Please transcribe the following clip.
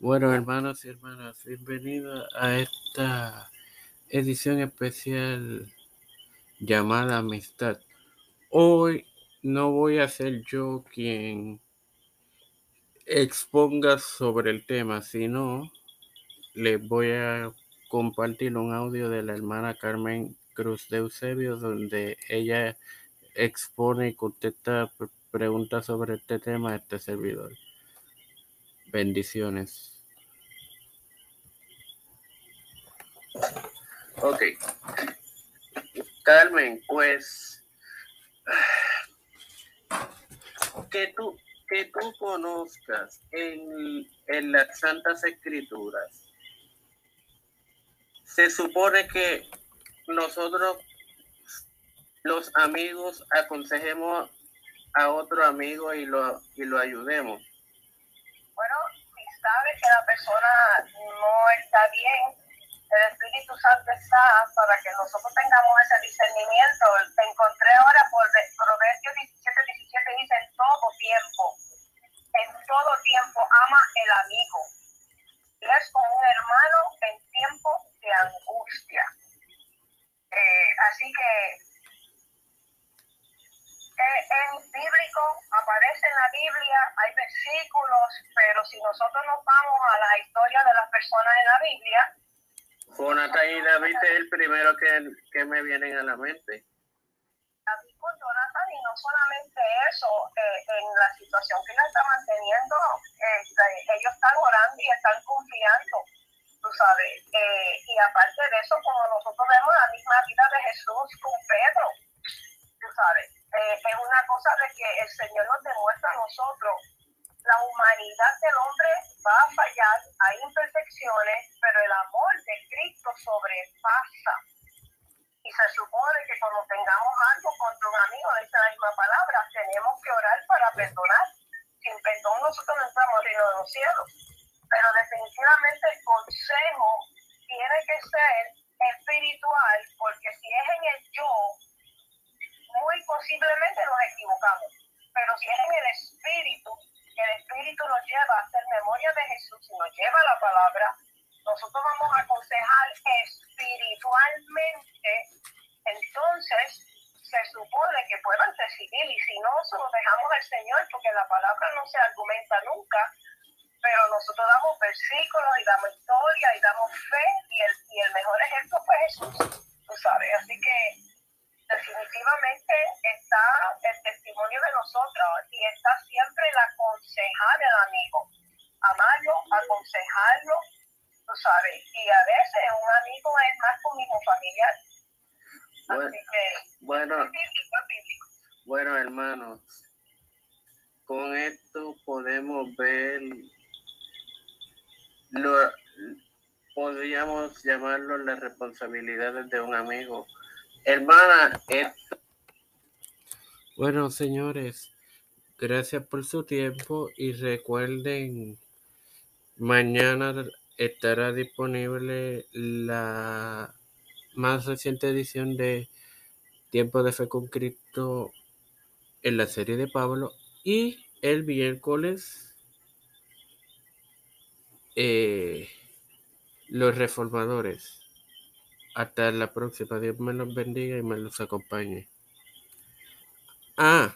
Bueno, hermanos y hermanas, bienvenidos a esta edición especial llamada Amistad. Hoy no voy a ser yo quien exponga sobre el tema, sino les voy a compartir un audio de la hermana Carmen Cruz de Eusebio, donde ella expone y contesta preguntas sobre este tema a este servidor. Bendiciones. Ok. Carmen, pues que tú, que tú conozcas en, en las Santas Escrituras, se supone que nosotros los amigos aconsejemos a otro amigo y lo, y lo ayudemos persona no está bien, el Espíritu Santo está para que nosotros tengamos ese discernimiento. Te encontré ahora por Proverbios 17, 17, dice en todo tiempo, en todo tiempo ama el amigo. Y es como un hermano en tiempo de angustia. Eh, así que eh, en bíblico, aparece en la Biblia, hay versículos, pero si nosotros nos vamos a la historia de las personas en la Biblia. Jonathan y David es el primero que, que me vienen a la mente. David con Jonathan y no solamente eso, eh, en la situación que él está manteniendo, este, ellos están orando y están confiando, tú sabes. Eh, y aparte de eso, como nosotros vemos la misma vida de Jesús con Pedro, tú sabes eh, es una cosa de que el Señor nos demuestra a nosotros. La humanidad del hombre va a fallar, hay imperfecciones, pero el amor de Cristo sobrepasa. Y se supone que cuando tengamos algo contra un amigo, de esa misma palabra, tenemos que orar para perdonar. Sin perdón nosotros no entramos al de los cielos. Pero definitivamente el consejo tiene que ser espiritual, porque si es en el yo, muy posiblemente nos equivocamos. Pero si es en el Espíritu, el Espíritu nos lleva a hacer memoria de Jesús y nos lleva la palabra, nosotros vamos a aconsejar espiritualmente, entonces se supone que puedan decidir y si no, se lo dejamos al Señor porque la palabra no se argumenta nunca, pero nosotros damos versículos y damos historia y damos fe y el, y el mejor ejemplo fue Jesús, tú sabes, así que definitivamente está el testimonio de nosotros y está siempre el aconsejar al amigo, amarlo, aconsejarlo, tú sabes, y a veces un amigo es más como mi familiar. Bueno, Así que, bueno, bueno, hermanos, con esto podemos ver lo podríamos llamarlo las responsabilidades de un amigo Hermana, bueno, señores, gracias por su tiempo y recuerden, mañana estará disponible la más reciente edición de Tiempo de Fe con Cristo en la serie de Pablo y el miércoles eh, los reformadores. Hasta la próxima. Dios me los bendiga y me los acompañe. Ah,